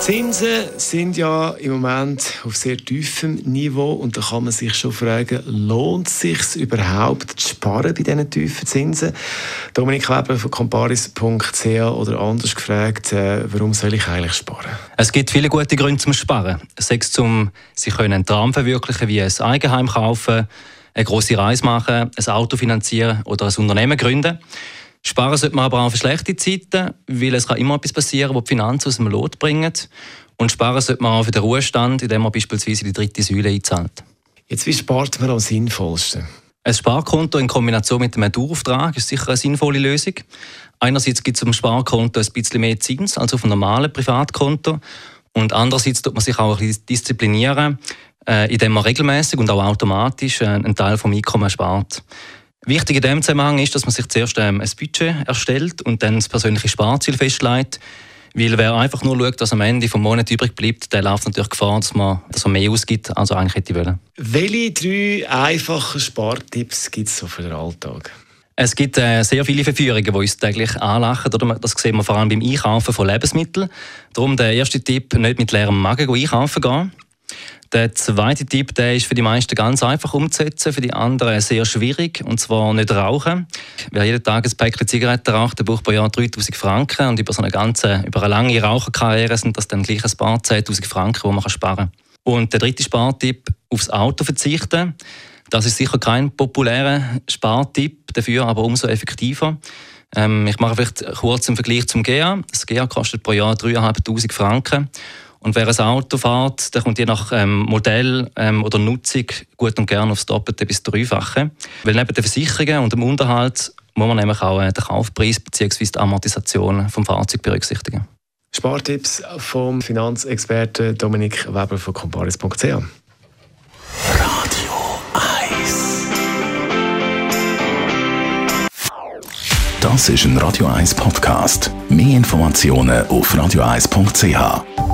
Zinsen sind ja im Moment auf sehr tiefem Niveau und da kann man sich schon fragen, lohnt es sich überhaupt zu sparen bei diesen tiefen Zinsen? Dominik Weber von comparis.ch oder anders gefragt, äh, warum soll ich eigentlich sparen? Es gibt viele gute Gründe zum Sparen. Sechs zum sich einen Traum verwirklichen, wie ein Eigenheim kaufen, eine große Reise machen, ein Auto finanzieren oder ein Unternehmen gründen. Sparen sollte man aber auch für schlechte Zeiten, weil es kann immer etwas passieren, wo die Finanzen aus dem Lot bringen. Und sparen sollte man auch für den Ruhestand, indem man beispielsweise die dritte Säule einzahlt. Jetzt, wie spart man am sinnvollsten? Ein Sparkonto in Kombination mit einem Dauerauftrag ist sicher eine sinnvolle Lösung. Einerseits gibt es am Sparkonto ein bisschen mehr Zins als auf einem normalen Privatkonto. Und andererseits tut man sich auch ein bisschen disziplinieren, äh, indem man regelmäßig und auch automatisch äh, einen Teil vom Einkommen spart. Wichtig in diesem Zusammenhang ist, dass man sich zuerst ähm, ein Budget erstellt und dann das persönliche Sparziel festlegt. Weil wer einfach nur schaut, was am Ende des Monats übrig bleibt, der läuft natürlich Gefahr, dass man, dass man mehr ausgibt, als er eigentlich hätte wollen. Welche drei einfachen Spartipps gibt es so für den Alltag? Es gibt äh, sehr viele Verführungen, die uns täglich anlachen. Oder? Das sehen wir vor allem beim Einkaufen von Lebensmitteln. Darum der erste Tipp, nicht mit leerem Magen einkaufen gehen. Der zweite Tipp der ist für die meisten ganz einfach umzusetzen, für die anderen sehr schwierig, und zwar nicht rauchen. Wer jeden Tag ein Päckchen Zigaretten raucht, braucht pro Jahr 3000 Franken und über so eine ganze, über eine lange Raucherkarriere sind das dann gleich ein paar 10'000 Franken, die man sparen kann. Und der dritte Spartipp, aufs Auto verzichten. Das ist sicher kein populärer Spartipp, dafür aber umso effektiver. Ähm, ich mache vielleicht kurz einen Vergleich zum GEA. Das GEA kostet pro Jahr 3'500 Franken. Und wer ein Auto fährt, der kommt je nach ähm, Modell ähm, oder Nutzung gut und gern aufs Doppelte bis Dreifache. Weil neben den Versicherungen und dem Unterhalt muss man nämlich auch äh, den Kaufpreis bzw. die Amortisation vom Fahrzeug berücksichtigen. Spartipps vom Finanzexperten Dominik Weber von comparis.ch. Radio 1 Das ist ein Radio 1 Podcast. Mehr Informationen auf radio1.ch.